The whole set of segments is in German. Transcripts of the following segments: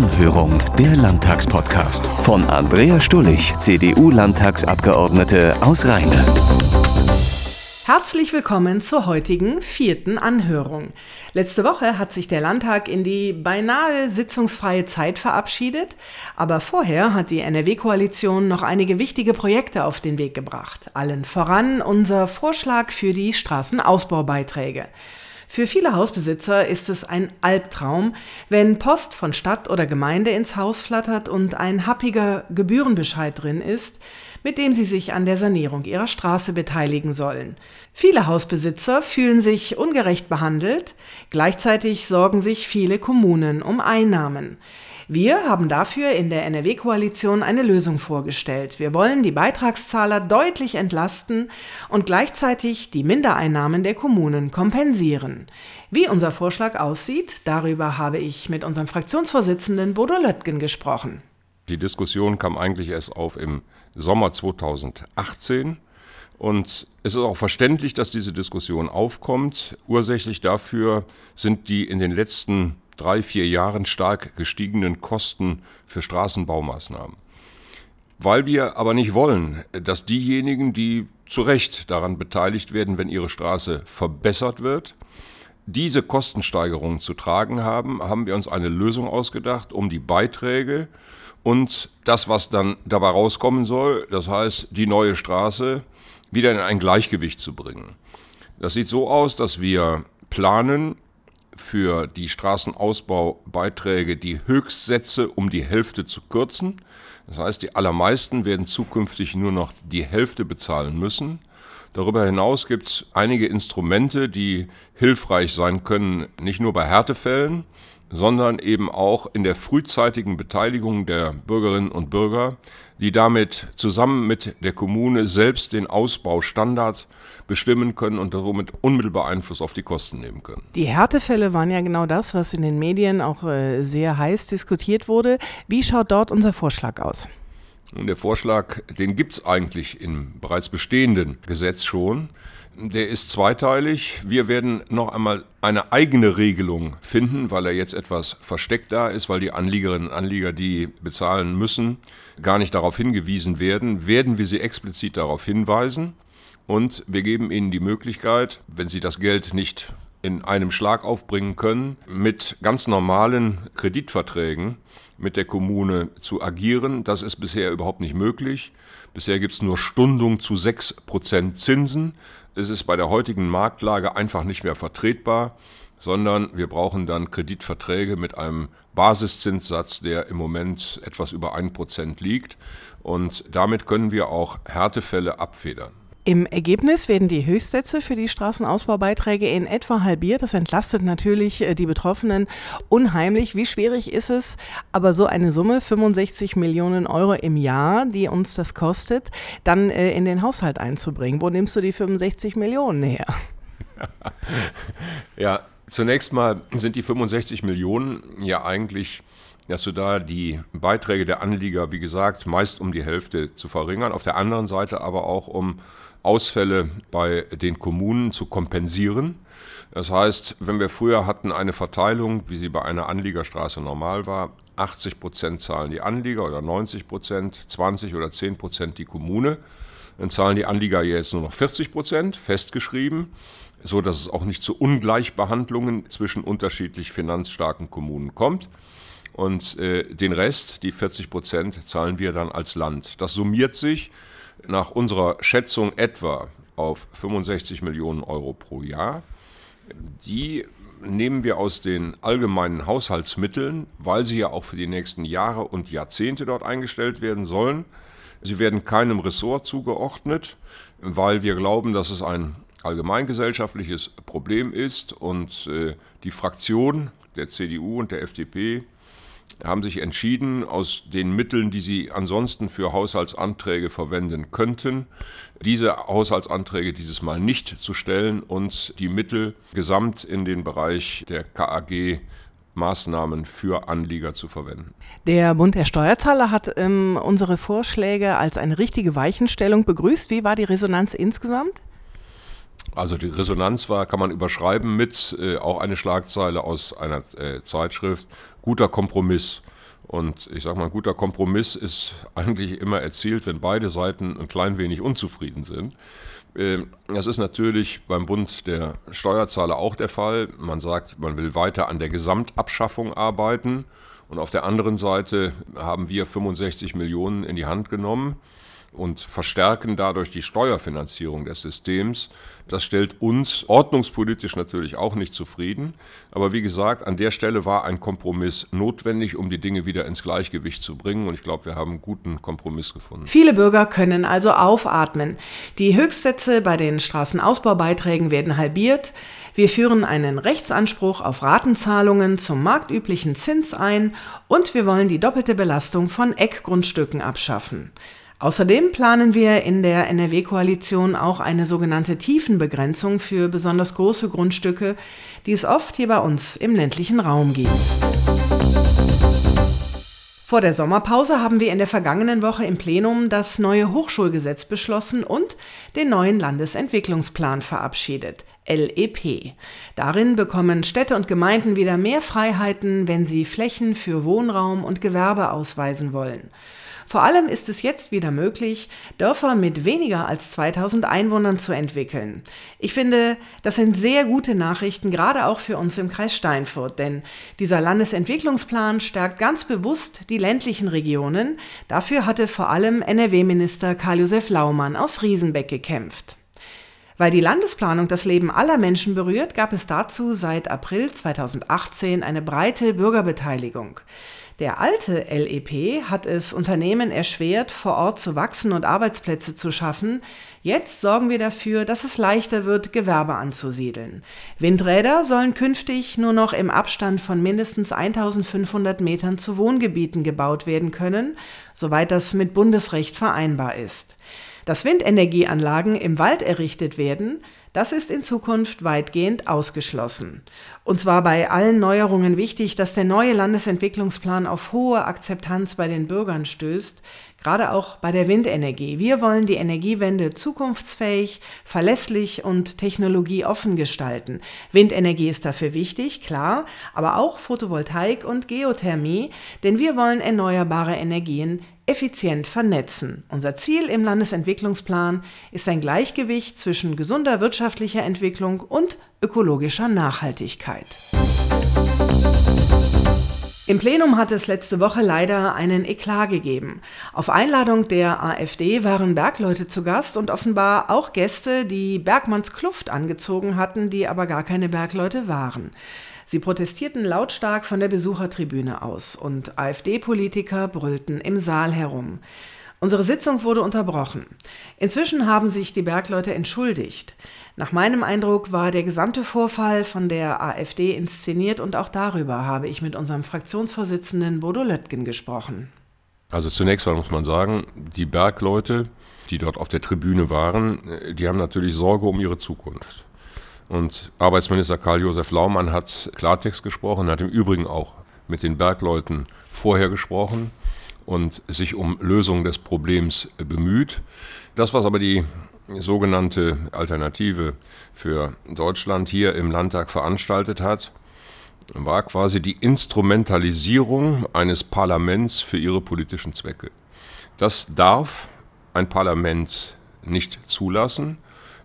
Anhörung, der Landtagspodcast von Andrea Stullig, CDU-Landtagsabgeordnete aus Rheine. Herzlich willkommen zur heutigen vierten Anhörung. Letzte Woche hat sich der Landtag in die beinahe sitzungsfreie Zeit verabschiedet, aber vorher hat die NRW-Koalition noch einige wichtige Projekte auf den Weg gebracht. Allen voran unser Vorschlag für die Straßenausbaubeiträge. Für viele Hausbesitzer ist es ein Albtraum, wenn Post von Stadt oder Gemeinde ins Haus flattert und ein happiger Gebührenbescheid drin ist, mit dem sie sich an der Sanierung ihrer Straße beteiligen sollen. Viele Hausbesitzer fühlen sich ungerecht behandelt, gleichzeitig sorgen sich viele Kommunen um Einnahmen. Wir haben dafür in der NRW-Koalition eine Lösung vorgestellt. Wir wollen die Beitragszahler deutlich entlasten und gleichzeitig die Mindereinnahmen der Kommunen kompensieren. Wie unser Vorschlag aussieht, darüber habe ich mit unserem Fraktionsvorsitzenden Bodo Löttgen gesprochen. Die Diskussion kam eigentlich erst auf im Sommer 2018. Und es ist auch verständlich, dass diese Diskussion aufkommt. Ursächlich dafür sind die in den letzten drei, vier Jahren stark gestiegenen Kosten für Straßenbaumaßnahmen. Weil wir aber nicht wollen, dass diejenigen, die zu Recht daran beteiligt werden, wenn ihre Straße verbessert wird, diese Kostensteigerungen zu tragen haben, haben wir uns eine Lösung ausgedacht, um die Beiträge und das, was dann dabei rauskommen soll, das heißt die neue Straße, wieder in ein Gleichgewicht zu bringen. Das sieht so aus, dass wir planen, für die Straßenausbaubeiträge die Höchstsätze um die Hälfte zu kürzen. Das heißt, die allermeisten werden zukünftig nur noch die Hälfte bezahlen müssen. Darüber hinaus gibt es einige Instrumente, die hilfreich sein können, nicht nur bei Härtefällen, sondern eben auch in der frühzeitigen Beteiligung der Bürgerinnen und Bürger, die damit zusammen mit der Kommune selbst den Ausbaustandard bestimmen können und somit unmittelbar Einfluss auf die Kosten nehmen können. Die Härtefälle waren ja genau das, was in den Medien auch äh, sehr heiß diskutiert wurde. Wie schaut dort unser Vorschlag aus? Und der Vorschlag, den gibt es eigentlich im bereits bestehenden Gesetz schon. Der ist zweiteilig. Wir werden noch einmal eine eigene Regelung finden, weil er jetzt etwas versteckt da ist, weil die Anliegerinnen und Anlieger, die bezahlen müssen, gar nicht darauf hingewiesen werden, werden wir sie explizit darauf hinweisen. Und wir geben ihnen die Möglichkeit, wenn sie das Geld nicht in einem Schlag aufbringen können, mit ganz normalen Kreditverträgen mit der Kommune zu agieren. Das ist bisher überhaupt nicht möglich. Bisher gibt es nur Stundung zu 6% Zinsen. Es ist bei der heutigen Marktlage einfach nicht mehr vertretbar, sondern wir brauchen dann Kreditverträge mit einem Basiszinssatz, der im Moment etwas über 1% liegt. Und damit können wir auch Härtefälle abfedern. Im Ergebnis werden die Höchstsätze für die Straßenausbaubeiträge in etwa halbiert. Das entlastet natürlich äh, die Betroffenen unheimlich. Wie schwierig ist es, aber so eine Summe, 65 Millionen Euro im Jahr, die uns das kostet, dann äh, in den Haushalt einzubringen? Wo nimmst du die 65 Millionen her? Ja, zunächst mal sind die 65 Millionen ja eigentlich dass du da die Beiträge der Anlieger, wie gesagt, meist um die Hälfte zu verringern. Auf der anderen Seite aber auch um Ausfälle bei den Kommunen zu kompensieren. Das heißt, wenn wir früher hatten eine Verteilung, wie sie bei einer Anliegerstraße normal war, 80 Prozent zahlen die Anlieger oder 90 Prozent, 20 oder 10 Prozent die Kommune, dann zahlen die Anlieger jetzt nur noch 40 Prozent, festgeschrieben, so dass es auch nicht zu Ungleichbehandlungen zwischen unterschiedlich finanzstarken Kommunen kommt. Und äh, den Rest, die 40 Prozent, zahlen wir dann als Land. Das summiert sich nach unserer Schätzung etwa auf 65 Millionen Euro pro Jahr. Die nehmen wir aus den allgemeinen Haushaltsmitteln, weil sie ja auch für die nächsten Jahre und Jahrzehnte dort eingestellt werden sollen. Sie werden keinem Ressort zugeordnet, weil wir glauben, dass es ein allgemeingesellschaftliches Problem ist und äh, die Fraktion der CDU und der FDP haben sich entschieden, aus den Mitteln, die sie ansonsten für Haushaltsanträge verwenden könnten, diese Haushaltsanträge dieses Mal nicht zu stellen und die Mittel gesamt in den Bereich der KAG Maßnahmen für Anlieger zu verwenden. Der Bund der Steuerzahler hat ähm, unsere Vorschläge als eine richtige Weichenstellung begrüßt. Wie war die Resonanz insgesamt? Also die Resonanz war, kann man überschreiben mit äh, auch eine Schlagzeile aus einer äh, Zeitschrift, guter Kompromiss. Und ich sage mal, ein guter Kompromiss ist eigentlich immer erzielt, wenn beide Seiten ein klein wenig unzufrieden sind. Ähm, das ist natürlich beim Bund der Steuerzahler auch der Fall. Man sagt, man will weiter an der Gesamtabschaffung arbeiten. Und auf der anderen Seite haben wir 65 Millionen in die Hand genommen und verstärken dadurch die Steuerfinanzierung des Systems. Das stellt uns ordnungspolitisch natürlich auch nicht zufrieden. Aber wie gesagt, an der Stelle war ein Kompromiss notwendig, um die Dinge wieder ins Gleichgewicht zu bringen. Und ich glaube, wir haben einen guten Kompromiss gefunden. Viele Bürger können also aufatmen. Die Höchstsätze bei den Straßenausbaubeiträgen werden halbiert. Wir führen einen Rechtsanspruch auf Ratenzahlungen zum marktüblichen Zins ein und wir wollen die doppelte Belastung von Eckgrundstücken abschaffen. Außerdem planen wir in der NRW-Koalition auch eine sogenannte Tiefenbegrenzung für besonders große Grundstücke, die es oft hier bei uns im ländlichen Raum gibt. Vor der Sommerpause haben wir in der vergangenen Woche im Plenum das neue Hochschulgesetz beschlossen und den neuen Landesentwicklungsplan verabschiedet. LEP. Darin bekommen Städte und Gemeinden wieder mehr Freiheiten, wenn sie Flächen für Wohnraum und Gewerbe ausweisen wollen. Vor allem ist es jetzt wieder möglich, Dörfer mit weniger als 2000 Einwohnern zu entwickeln. Ich finde, das sind sehr gute Nachrichten, gerade auch für uns im Kreis Steinfurt, denn dieser Landesentwicklungsplan stärkt ganz bewusst die ländlichen Regionen. Dafür hatte vor allem NRW-Minister Karl-Josef Laumann aus Riesenbeck gekämpft. Weil die Landesplanung das Leben aller Menschen berührt, gab es dazu seit April 2018 eine breite Bürgerbeteiligung. Der alte LEP hat es Unternehmen erschwert, vor Ort zu wachsen und Arbeitsplätze zu schaffen. Jetzt sorgen wir dafür, dass es leichter wird, Gewerbe anzusiedeln. Windräder sollen künftig nur noch im Abstand von mindestens 1500 Metern zu Wohngebieten gebaut werden können, soweit das mit Bundesrecht vereinbar ist. Dass Windenergieanlagen im Wald errichtet werden, das ist in Zukunft weitgehend ausgeschlossen. Und zwar bei allen Neuerungen wichtig, dass der neue Landesentwicklungsplan auf hohe Akzeptanz bei den Bürgern stößt, gerade auch bei der Windenergie. Wir wollen die Energiewende zukunftsfähig, verlässlich und technologieoffen gestalten. Windenergie ist dafür wichtig, klar, aber auch Photovoltaik und Geothermie, denn wir wollen erneuerbare Energien effizient vernetzen. Unser Ziel im Landesentwicklungsplan ist ein Gleichgewicht zwischen gesunder wirtschaftlicher Entwicklung und ökologischer Nachhaltigkeit. Im Plenum hat es letzte Woche leider einen Eklat gegeben. Auf Einladung der AfD waren Bergleute zu Gast und offenbar auch Gäste, die Bergmanns Kluft angezogen hatten, die aber gar keine Bergleute waren. Sie protestierten lautstark von der Besuchertribüne aus und AfD-Politiker brüllten im Saal herum. Unsere Sitzung wurde unterbrochen. Inzwischen haben sich die Bergleute entschuldigt. Nach meinem Eindruck war der gesamte Vorfall von der AfD inszeniert und auch darüber habe ich mit unserem Fraktionsvorsitzenden Bodo Löttgen gesprochen. Also zunächst mal muss man sagen, die Bergleute, die dort auf der Tribüne waren, die haben natürlich Sorge um ihre Zukunft. Und Arbeitsminister Karl-Josef Laumann hat Klartext gesprochen, hat im Übrigen auch mit den Bergleuten vorher gesprochen und sich um Lösung des Problems bemüht. Das, was aber die sogenannte Alternative für Deutschland hier im Landtag veranstaltet hat, war quasi die Instrumentalisierung eines Parlaments für ihre politischen Zwecke. Das darf ein Parlament nicht zulassen.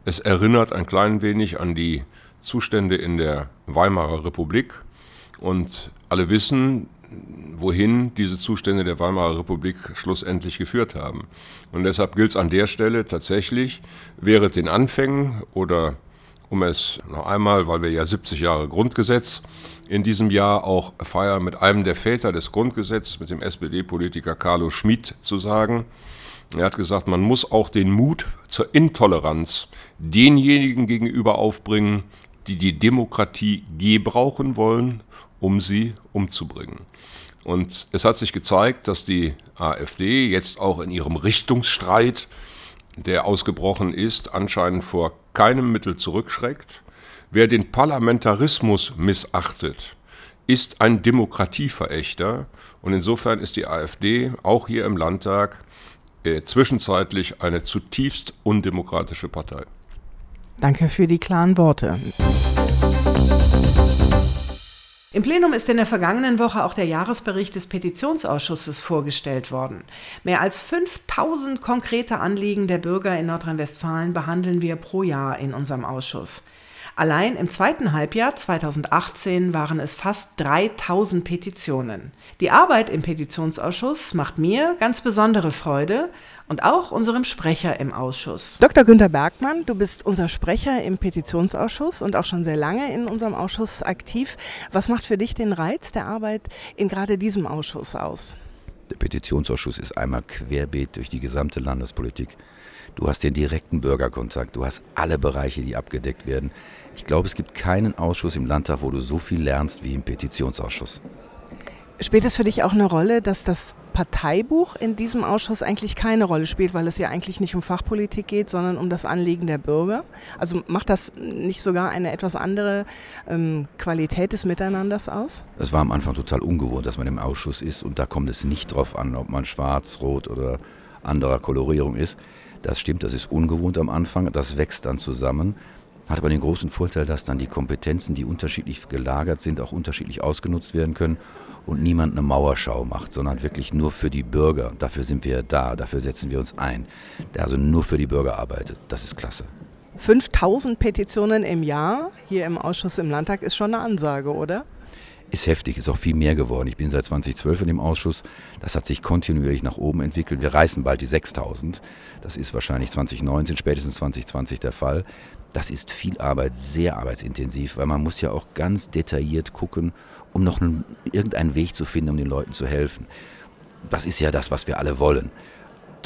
Es erinnert ein klein wenig an die Zustände in der Weimarer Republik und alle wissen, wohin diese Zustände der Weimarer Republik schlussendlich geführt haben. Und deshalb gilt es an der Stelle tatsächlich, während den Anfängen oder um es noch einmal, weil wir ja 70 Jahre Grundgesetz in diesem Jahr auch feiern, mit einem der Väter des Grundgesetzes, mit dem SPD-Politiker Carlo Schmid zu sagen, er hat gesagt, man muss auch den Mut zur Intoleranz denjenigen gegenüber aufbringen, die die Demokratie gebrauchen wollen, um sie umzubringen. Und es hat sich gezeigt, dass die AfD jetzt auch in ihrem Richtungsstreit, der ausgebrochen ist, anscheinend vor keinem Mittel zurückschreckt. Wer den Parlamentarismus missachtet, ist ein Demokratieverächter. Und insofern ist die AfD auch hier im Landtag äh, zwischenzeitlich eine zutiefst undemokratische Partei. Danke für die klaren Worte. Im Plenum ist in der vergangenen Woche auch der Jahresbericht des Petitionsausschusses vorgestellt worden. Mehr als 5000 konkrete Anliegen der Bürger in Nordrhein-Westfalen behandeln wir pro Jahr in unserem Ausschuss. Allein im zweiten Halbjahr 2018 waren es fast 3000 Petitionen. Die Arbeit im Petitionsausschuss macht mir ganz besondere Freude und auch unserem Sprecher im Ausschuss. Dr. Günter Bergmann, du bist unser Sprecher im Petitionsausschuss und auch schon sehr lange in unserem Ausschuss aktiv. Was macht für dich den Reiz der Arbeit in gerade diesem Ausschuss aus? Der Petitionsausschuss ist einmal querbeet durch die gesamte Landespolitik. Du hast den direkten Bürgerkontakt, du hast alle Bereiche, die abgedeckt werden. Ich glaube, es gibt keinen Ausschuss im Landtag, wo du so viel lernst wie im Petitionsausschuss. Spielt es für dich auch eine Rolle, dass das Parteibuch in diesem Ausschuss eigentlich keine Rolle spielt, weil es ja eigentlich nicht um Fachpolitik geht, sondern um das Anliegen der Bürger? Also macht das nicht sogar eine etwas andere ähm, Qualität des Miteinanders aus? Es war am Anfang total ungewohnt, dass man im Ausschuss ist und da kommt es nicht drauf an, ob man schwarz, rot oder anderer Kolorierung ist. Das stimmt, das ist ungewohnt am Anfang, das wächst dann zusammen. Hat aber den großen Vorteil, dass dann die Kompetenzen, die unterschiedlich gelagert sind, auch unterschiedlich ausgenutzt werden können und niemand eine Mauerschau macht, sondern wirklich nur für die Bürger. Dafür sind wir da, dafür setzen wir uns ein. Der also nur für die Bürger arbeitet. Das ist klasse. 5000 Petitionen im Jahr hier im Ausschuss im Landtag ist schon eine Ansage, oder? Ist heftig, ist auch viel mehr geworden. Ich bin seit 2012 in dem Ausschuss. Das hat sich kontinuierlich nach oben entwickelt. Wir reißen bald die 6000. Das ist wahrscheinlich 2019, spätestens 2020 der Fall. Das ist viel Arbeit, sehr arbeitsintensiv, weil man muss ja auch ganz detailliert gucken, um noch einen, irgendeinen Weg zu finden, um den Leuten zu helfen. Das ist ja das, was wir alle wollen.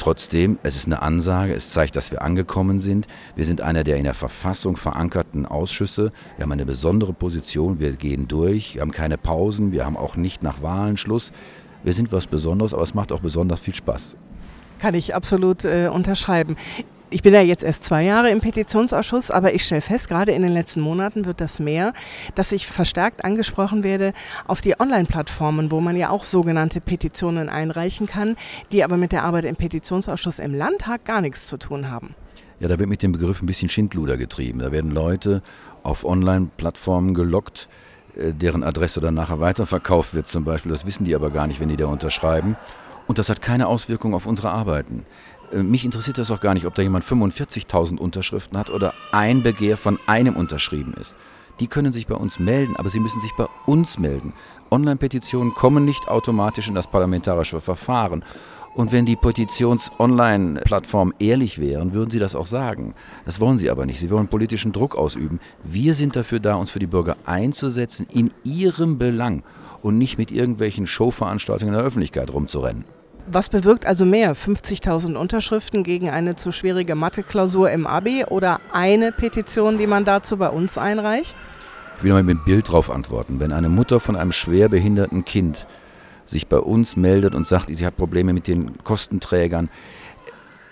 Trotzdem, es ist eine Ansage, es zeigt, dass wir angekommen sind. Wir sind einer der in der Verfassung verankerten Ausschüsse. Wir haben eine besondere Position, wir gehen durch, wir haben keine Pausen, wir haben auch nicht nach Wahlen Schluss. Wir sind was Besonderes, aber es macht auch besonders viel Spaß. Kann ich absolut äh, unterschreiben. Ich bin ja jetzt erst zwei Jahre im Petitionsausschuss, aber ich stelle fest, gerade in den letzten Monaten wird das mehr, dass ich verstärkt angesprochen werde auf die Online-Plattformen, wo man ja auch sogenannte Petitionen einreichen kann, die aber mit der Arbeit im Petitionsausschuss im Landtag gar nichts zu tun haben. Ja, da wird mit dem Begriff ein bisschen Schindluder getrieben. Da werden Leute auf Online-Plattformen gelockt, äh, deren Adresse dann nachher weiterverkauft wird zum Beispiel. Das wissen die aber gar nicht, wenn die da unterschreiben. Und das hat keine Auswirkung auf unsere Arbeiten. Äh, mich interessiert das auch gar nicht, ob da jemand 45.000 Unterschriften hat oder ein Begehr von einem unterschrieben ist. Die können sich bei uns melden, aber sie müssen sich bei uns melden. Online-Petitionen kommen nicht automatisch in das parlamentarische Verfahren. Und wenn die Petitions-Online-Plattformen ehrlich wären, würden sie das auch sagen. Das wollen sie aber nicht. Sie wollen politischen Druck ausüben. Wir sind dafür da, uns für die Bürger einzusetzen, in ihrem Belang und nicht mit irgendwelchen Showveranstaltungen in der Öffentlichkeit rumzurennen. Was bewirkt also mehr? 50.000 Unterschriften gegen eine zu schwierige Mathe-Klausur im Abi oder eine Petition, die man dazu bei uns einreicht? Ich will mal mit dem Bild darauf antworten. Wenn eine Mutter von einem schwerbehinderten Kind sich bei uns meldet und sagt, sie hat Probleme mit den Kostenträgern,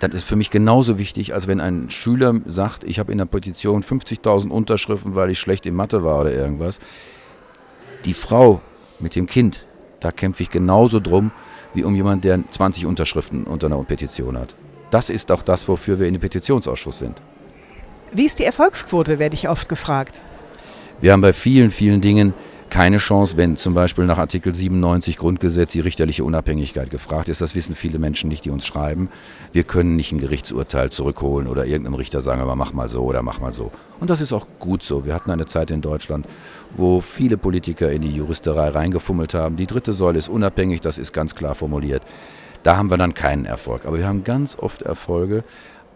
das ist für mich genauso wichtig, als wenn ein Schüler sagt, ich habe in der Petition 50.000 Unterschriften, weil ich schlecht in Mathe war oder irgendwas. Die Frau mit dem Kind, da kämpfe ich genauso drum, wie um jemanden, der 20 Unterschriften unter einer Petition hat. Das ist auch das, wofür wir in dem Petitionsausschuss sind. Wie ist die Erfolgsquote, werde ich oft gefragt. Wir haben bei vielen, vielen Dingen keine Chance, wenn zum Beispiel nach Artikel 97 Grundgesetz die richterliche Unabhängigkeit gefragt ist. Das wissen viele Menschen nicht, die uns schreiben. Wir können nicht ein Gerichtsurteil zurückholen oder irgendeinem Richter sagen, aber mach mal so oder mach mal so. Und das ist auch gut so. Wir hatten eine Zeit in Deutschland, wo viele Politiker in die Juristerei reingefummelt haben. Die dritte Säule ist unabhängig, das ist ganz klar formuliert. Da haben wir dann keinen Erfolg. Aber wir haben ganz oft Erfolge,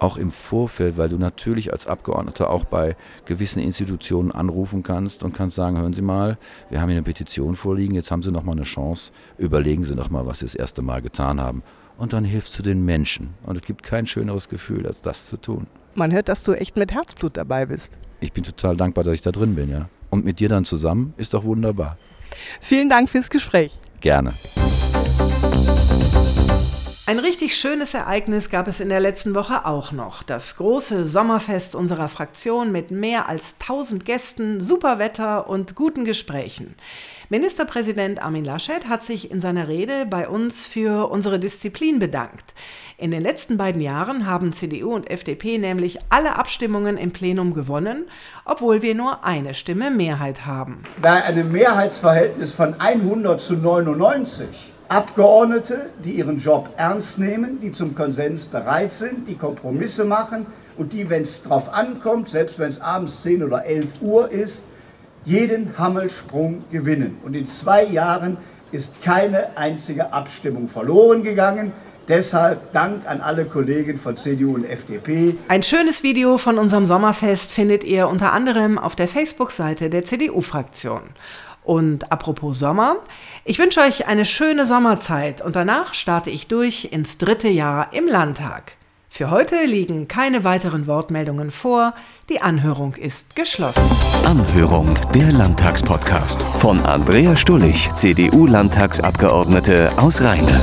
auch im Vorfeld, weil du natürlich als Abgeordneter auch bei gewissen Institutionen anrufen kannst und kannst sagen, hören Sie mal, wir haben hier eine Petition vorliegen, jetzt haben Sie noch mal eine Chance, überlegen Sie noch mal, was Sie das erste Mal getan haben. Und dann hilfst du den Menschen. Und es gibt kein schöneres Gefühl, als das zu tun. Man hört, dass du echt mit Herzblut dabei bist. Ich bin total dankbar, dass ich da drin bin, ja. Und mit dir dann zusammen ist doch wunderbar. Vielen Dank fürs Gespräch. Gerne. Ein richtig schönes Ereignis gab es in der letzten Woche auch noch. Das große Sommerfest unserer Fraktion mit mehr als 1000 Gästen, super Wetter und guten Gesprächen. Ministerpräsident Armin Laschet hat sich in seiner Rede bei uns für unsere Disziplin bedankt. In den letzten beiden Jahren haben CDU und FDP nämlich alle Abstimmungen im Plenum gewonnen, obwohl wir nur eine Stimme Mehrheit haben. Bei einem Mehrheitsverhältnis von 100 zu 99 Abgeordnete, die ihren Job ernst nehmen, die zum Konsens bereit sind, die Kompromisse machen und die, wenn es drauf ankommt, selbst wenn es abends 10 oder 11 Uhr ist, jeden Hammelsprung gewinnen. Und in zwei Jahren ist keine einzige Abstimmung verloren gegangen. Deshalb Dank an alle Kollegen von CDU und FDP. Ein schönes Video von unserem Sommerfest findet ihr unter anderem auf der Facebook-Seite der CDU-Fraktion. Und apropos Sommer, ich wünsche euch eine schöne Sommerzeit und danach starte ich durch ins dritte Jahr im Landtag. Für heute liegen keine weiteren Wortmeldungen vor. Die Anhörung ist geschlossen. Anhörung, der Landtagspodcast von Andrea Stullig, CDU-Landtagsabgeordnete aus Rheine.